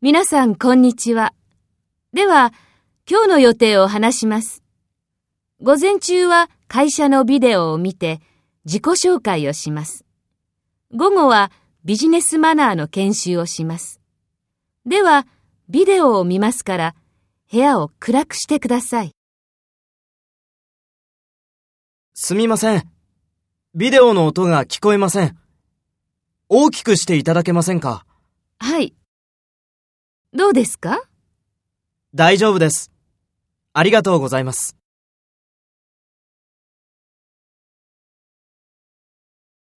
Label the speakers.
Speaker 1: 皆さん、こんにちは。では、今日の予定を話します。午前中は会社のビデオを見て自己紹介をします。午後はビジネスマナーの研修をします。では、ビデオを見ますから、部屋を暗くしてください。
Speaker 2: すみません。ビデオの音が聞こえません。大きくしていただけませんか？
Speaker 1: はい。どうですか？
Speaker 2: 大丈夫です。ありがとうございます。